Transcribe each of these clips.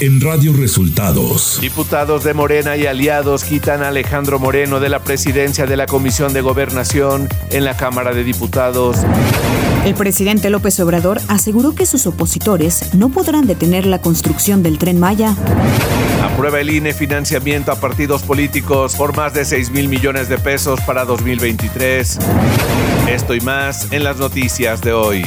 en Radio Resultados. Diputados de Morena y aliados quitan a Alejandro Moreno de la presidencia de la Comisión de Gobernación en la Cámara de Diputados. El presidente López Obrador aseguró que sus opositores no podrán detener la construcción del tren Maya. Aprueba el INE financiamiento a partidos políticos por más de 6 mil millones de pesos para 2023. Esto y más en las noticias de hoy.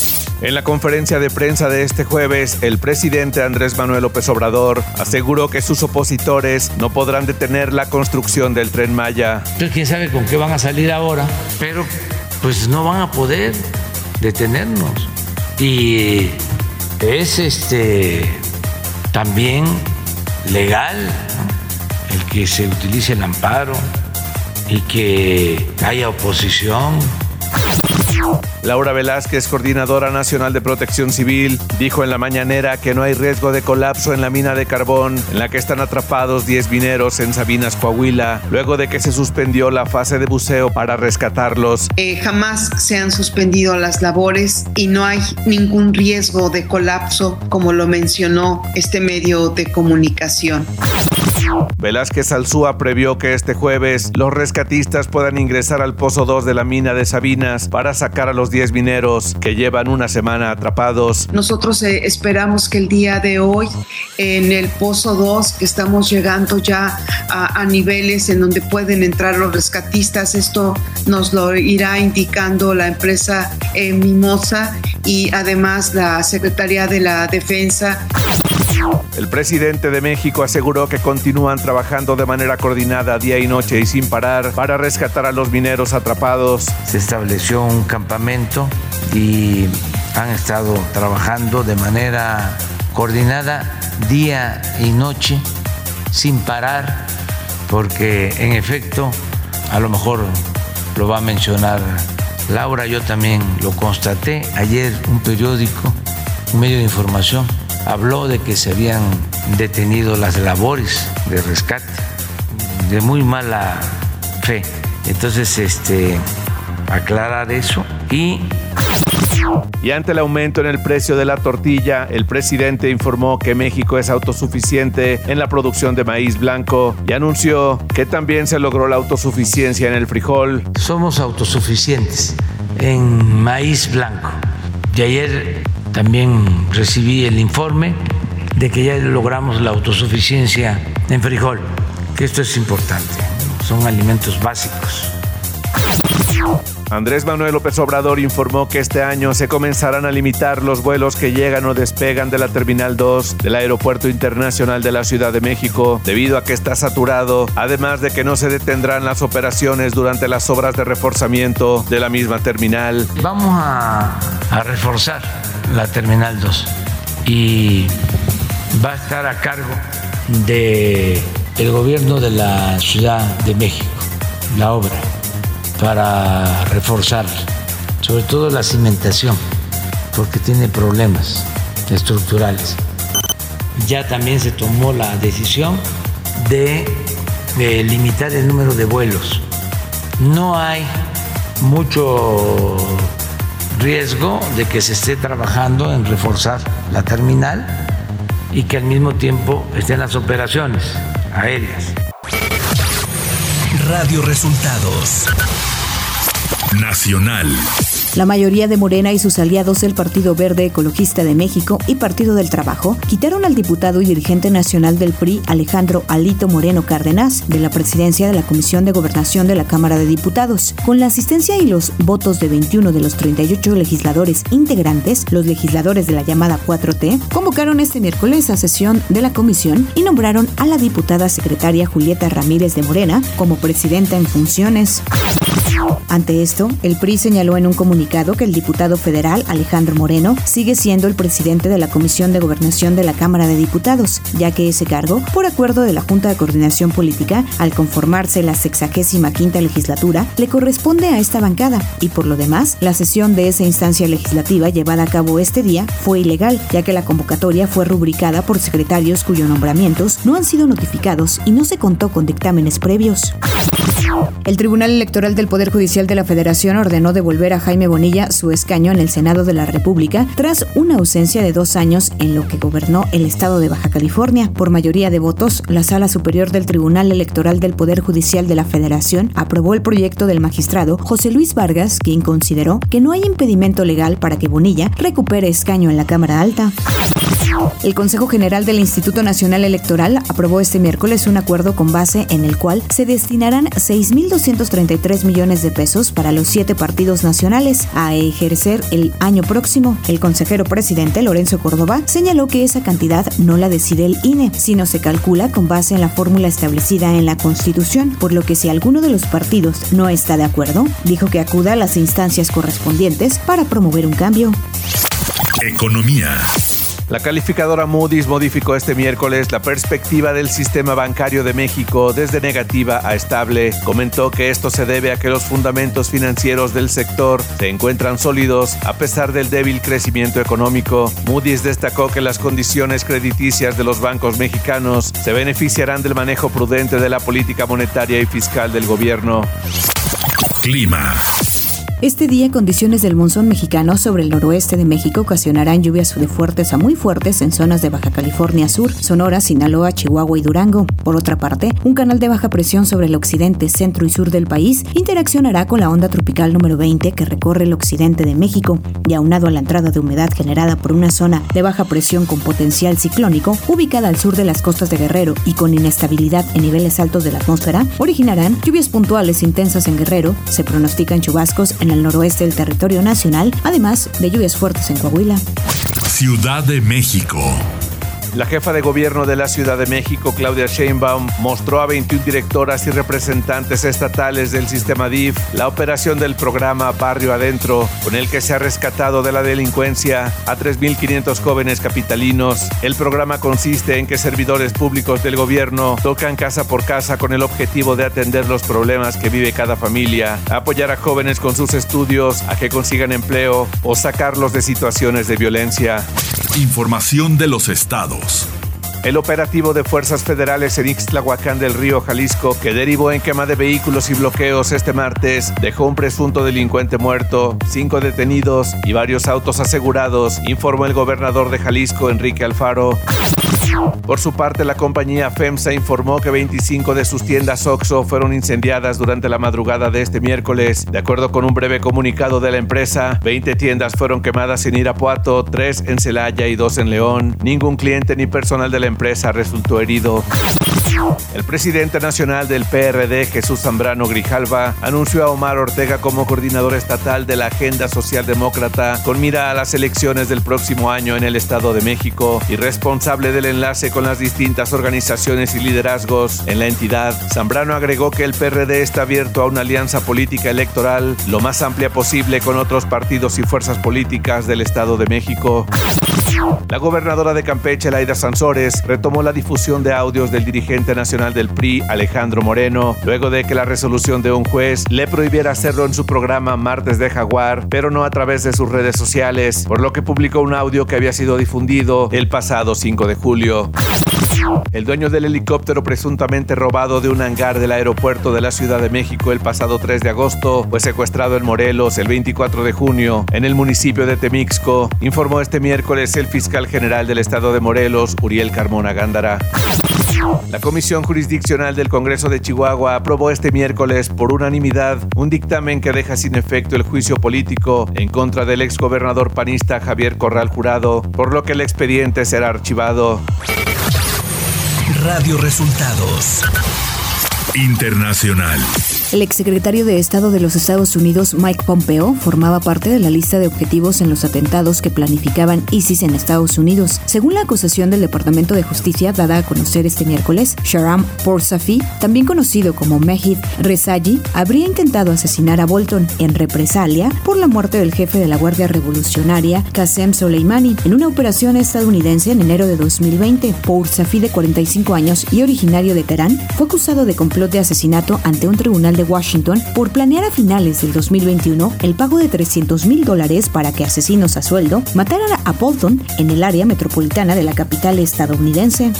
En la conferencia de prensa de este jueves, el presidente Andrés Manuel López Obrador aseguró que sus opositores no podrán detener la construcción del tren Maya. Entonces, quién sabe con qué van a salir ahora, pero pues no van a poder detenernos. Y es este también legal el que se utilice el amparo y que haya oposición Laura Velázquez, coordinadora nacional de protección civil, dijo en la mañanera que no hay riesgo de colapso en la mina de carbón en la que están atrapados 10 mineros en Sabinas, Coahuila, luego de que se suspendió la fase de buceo para rescatarlos. Eh, jamás se han suspendido las labores y no hay ningún riesgo de colapso, como lo mencionó este medio de comunicación. Velázquez Alzúa previó que este jueves los rescatistas puedan ingresar al pozo 2 de la mina de Sabinas para sacar a los 10 mineros que llevan una semana atrapados. Nosotros eh, esperamos que el día de hoy en el pozo 2, que estamos llegando ya a, niveles en donde pueden entrar los rescatistas, esto nos lo irá indicando la empresa eh, Mimosa y además la Secretaría de la Defensa. El presidente de México aseguró que continúan trabajando de manera coordinada día y noche y sin parar para rescatar a los mineros atrapados. Se estableció un campamento y han estado trabajando de manera coordinada día y noche sin parar porque en efecto a lo mejor lo va a mencionar Laura, yo también lo constaté ayer un periódico, un medio de información habló de que se habían detenido las labores de rescate de muy mala fe. Entonces, este, aclarar eso y y ante el aumento en el precio de la tortilla, el presidente informó que México es autosuficiente en la producción de maíz blanco y anunció que también se logró la autosuficiencia en el frijol. Somos autosuficientes en maíz blanco. Y ayer también recibí el informe de que ya logramos la autosuficiencia en frijol, que esto es importante, son alimentos básicos. Andrés Manuel López Obrador informó que este año se comenzarán a limitar los vuelos que llegan o despegan de la Terminal 2 del Aeropuerto Internacional de la Ciudad de México, debido a que está saturado, además de que no se detendrán las operaciones durante las obras de reforzamiento de la misma terminal. Vamos a, a reforzar la Terminal 2 y va a estar a cargo de el gobierno de la Ciudad de México, la obra, para reforzar, sobre todo la cimentación, porque tiene problemas estructurales. Ya también se tomó la decisión de, de limitar el número de vuelos. No hay mucho riesgo de que se esté trabajando en reforzar la terminal y que al mismo tiempo estén las operaciones aéreas. Radio Resultados Nacional. La mayoría de Morena y sus aliados el Partido Verde Ecologista de México y Partido del Trabajo quitaron al diputado y dirigente nacional del PRI Alejandro Alito Moreno Cárdenas de la presidencia de la Comisión de Gobernación de la Cámara de Diputados. Con la asistencia y los votos de 21 de los 38 legisladores integrantes, los legisladores de la llamada 4T convocaron este miércoles a sesión de la comisión y nombraron a la diputada secretaria Julieta Ramírez de Morena como presidenta en funciones. Ante esto, el PRI señaló en un comunicado que el diputado federal Alejandro Moreno sigue siendo el presidente de la Comisión de Gobernación de la Cámara de Diputados, ya que ese cargo, por acuerdo de la Junta de Coordinación Política, al conformarse la 65 quinta legislatura, le corresponde a esta bancada y por lo demás, la sesión de esa instancia legislativa llevada a cabo este día fue ilegal, ya que la convocatoria fue rubricada por secretarios cuyos nombramientos no han sido notificados y no se contó con dictámenes previos. El Tribunal Electoral del Poder Judicial de la Federación ordenó devolver a Jaime Bonilla su escaño en el Senado de la República tras una ausencia de dos años en lo que gobernó el estado de Baja California. Por mayoría de votos, la Sala Superior del Tribunal Electoral del Poder Judicial de la Federación aprobó el proyecto del magistrado José Luis Vargas, quien consideró que no hay impedimento legal para que Bonilla recupere escaño en la Cámara Alta. El Consejo General del Instituto Nacional Electoral aprobó este miércoles un acuerdo con base en el cual se destinarán 6.233 millones de pesos para los siete partidos nacionales a ejercer el año próximo. El consejero presidente Lorenzo Córdoba señaló que esa cantidad no la decide el INE, sino se calcula con base en la fórmula establecida en la Constitución, por lo que si alguno de los partidos no está de acuerdo, dijo que acuda a las instancias correspondientes para promover un cambio. Economía. La calificadora Moody's modificó este miércoles la perspectiva del sistema bancario de México desde negativa a estable. Comentó que esto se debe a que los fundamentos financieros del sector se encuentran sólidos a pesar del débil crecimiento económico. Moody's destacó que las condiciones crediticias de los bancos mexicanos se beneficiarán del manejo prudente de la política monetaria y fiscal del gobierno. Clima. Este día, condiciones del monzón mexicano sobre el noroeste de México ocasionarán lluvias de fuertes a muy fuertes en zonas de Baja California Sur, Sonora, Sinaloa, Chihuahua y Durango. Por otra parte, un canal de baja presión sobre el occidente, centro y sur del país interaccionará con la onda tropical número 20 que recorre el occidente de México y aunado a la entrada de humedad generada por una zona de baja presión con potencial ciclónico ubicada al sur de las costas de Guerrero y con inestabilidad en niveles altos de la atmósfera, originarán lluvias puntuales intensas en Guerrero. Se pronostican chubascos en el noroeste del territorio nacional, además de lluvias fuertes en Coahuila. Ciudad de México. La jefa de gobierno de la Ciudad de México, Claudia Sheinbaum, mostró a 21 directoras y representantes estatales del sistema DIF la operación del programa Barrio Adentro, con el que se ha rescatado de la delincuencia a 3.500 jóvenes capitalinos. El programa consiste en que servidores públicos del gobierno tocan casa por casa con el objetivo de atender los problemas que vive cada familia, apoyar a jóvenes con sus estudios a que consigan empleo o sacarlos de situaciones de violencia. Información de los estados. El operativo de fuerzas federales en Ixtlahuacán del Río, Jalisco, que derivó en quema de vehículos y bloqueos este martes, dejó un presunto delincuente muerto, cinco detenidos y varios autos asegurados, informó el gobernador de Jalisco, Enrique Alfaro. Por su parte, la compañía FEMSA informó que 25 de sus tiendas OXO fueron incendiadas durante la madrugada de este miércoles. De acuerdo con un breve comunicado de la empresa, 20 tiendas fueron quemadas en Irapuato, 3 en Celaya y 2 en León. Ningún cliente ni personal de la empresa resultó herido. El presidente nacional del PRD, Jesús Zambrano Grijalva, anunció a Omar Ortega como coordinador estatal de la Agenda Socialdemócrata con mira a las elecciones del próximo año en el Estado de México y responsable del enlace con las distintas organizaciones y liderazgos en la entidad. Zambrano agregó que el PRD está abierto a una alianza política electoral lo más amplia posible con otros partidos y fuerzas políticas del Estado de México. La gobernadora de Campeche, Laida Sansores, retomó la difusión de audios del dirigente nacional del PRI, Alejandro Moreno, luego de que la resolución de un juez le prohibiera hacerlo en su programa Martes de Jaguar, pero no a través de sus redes sociales, por lo que publicó un audio que había sido difundido el pasado 5 de julio. El dueño del helicóptero presuntamente robado de un hangar del aeropuerto de la Ciudad de México el pasado 3 de agosto fue secuestrado en Morelos el 24 de junio en el municipio de Temixco, informó este miércoles el fiscal general del estado de Morelos, Uriel Carmona Gándara. La Comisión Jurisdiccional del Congreso de Chihuahua aprobó este miércoles por unanimidad un dictamen que deja sin efecto el juicio político en contra del exgobernador panista Javier Corral Jurado, por lo que el expediente será archivado. Radio Resultados. Internacional. El exsecretario de Estado de los Estados Unidos, Mike Pompeo, formaba parte de la lista de objetivos en los atentados que planificaban ISIS en Estados Unidos. Según la acusación del Departamento de Justicia dada a conocer este miércoles, Sharam Porsafi, también conocido como Mehid Rezaji, habría intentado asesinar a Bolton en represalia por la muerte del jefe de la Guardia Revolucionaria, Qasem Soleimani, en una operación estadounidense en enero de 2020. Porsafi, de 45 años y originario de Teherán, fue acusado de complot de asesinato ante un tribunal de Washington por planear a finales del 2021 el pago de 300 mil dólares para que asesinos a sueldo mataran a Bolton en el área metropolitana de la capital estadounidense.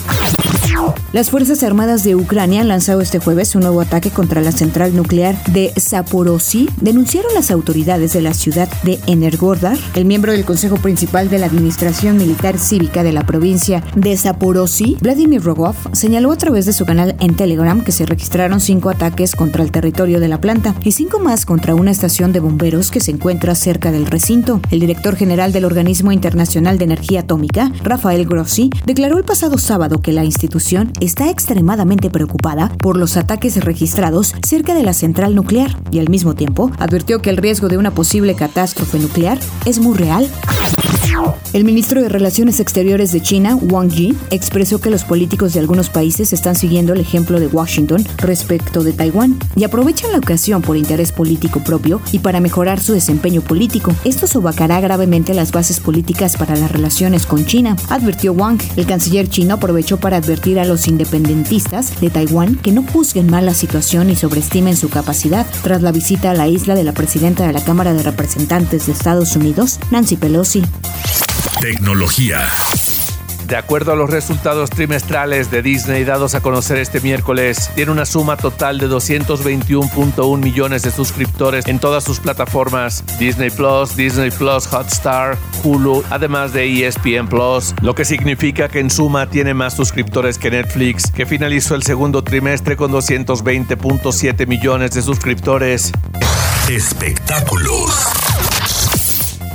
Las Fuerzas Armadas de Ucrania han lanzado este jueves un nuevo ataque contra la central nuclear de Zaporozhye, denunciaron las autoridades de la ciudad de Energodar. El miembro del Consejo Principal de la Administración Militar Cívica de la provincia de Zaporozhye, Vladimir Rogov, señaló a través de su canal en Telegram que se registraron cinco ataques contra el territorio de la planta y cinco más contra una estación de bomberos que se encuentra cerca del recinto. El director general del Organismo Internacional de Energía Atómica, Rafael Grossi, declaró el pasado sábado que la está extremadamente preocupada por los ataques registrados cerca de la central nuclear y al mismo tiempo advirtió que el riesgo de una posible catástrofe nuclear es muy real. El ministro de Relaciones Exteriores de China, Wang Yi, expresó que los políticos de algunos países están siguiendo el ejemplo de Washington respecto de Taiwán y aprovechan la ocasión por interés político propio y para mejorar su desempeño político. Esto sobacará gravemente las bases políticas para las relaciones con China, advirtió Wang. El canciller chino aprovechó para advertir a los independentistas de Taiwán que no juzguen mal la situación y sobreestimen su capacidad tras la visita a la isla de la presidenta de la Cámara de Representantes de Estados Unidos, Nancy Pelosi. Tecnología. De acuerdo a los resultados trimestrales de Disney dados a conocer este miércoles, tiene una suma total de 221.1 millones de suscriptores en todas sus plataformas, Disney Plus, Disney Plus Hotstar, Hulu, además de ESPN Plus, lo que significa que en suma tiene más suscriptores que Netflix, que finalizó el segundo trimestre con 220.7 millones de suscriptores. Espectáculos.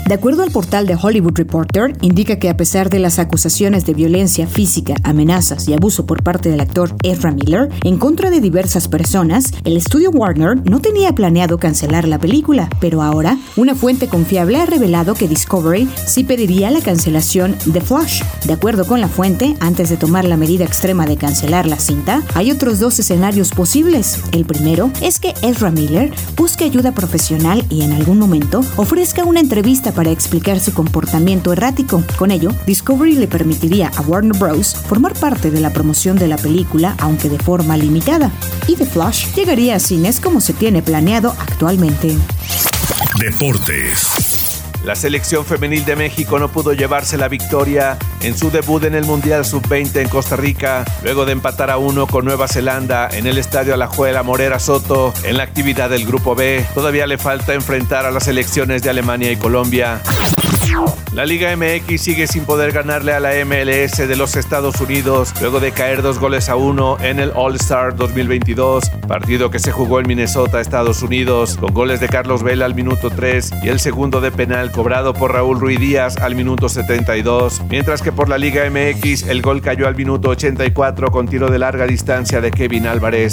De acuerdo al portal de Hollywood Reporter, indica que a pesar de las acusaciones de violencia física, amenazas y abuso por parte del actor Ezra Miller en contra de diversas personas, el estudio Warner no tenía planeado cancelar la película, pero ahora una fuente confiable ha revelado que Discovery sí pediría la cancelación de Flash. De acuerdo con la fuente, antes de tomar la medida extrema de cancelar la cinta, hay otros dos escenarios posibles. El primero es que Ezra Miller busque ayuda profesional y en algún momento ofrezca una entrevista para explicar su comportamiento errático. Con ello, Discovery le permitiría a Warner Bros. formar parte de la promoción de la película, aunque de forma limitada. Y The Flash llegaría a cines como se tiene planeado actualmente. Deportes. La selección femenil de México no pudo llevarse la victoria en su debut en el Mundial Sub-20 en Costa Rica, luego de empatar a uno con Nueva Zelanda en el Estadio Alajuela Morera Soto en la actividad del Grupo B. Todavía le falta enfrentar a las selecciones de Alemania y Colombia. La Liga MX sigue sin poder ganarle a la MLS de los Estados Unidos luego de caer dos goles a uno en el All-Star 2022, partido que se jugó en Minnesota, Estados Unidos, con goles de Carlos Vela al minuto 3 y el segundo de penal cobrado por Raúl Ruiz Díaz al minuto 72, mientras que por la Liga MX el gol cayó al minuto 84 con tiro de larga distancia de Kevin Álvarez.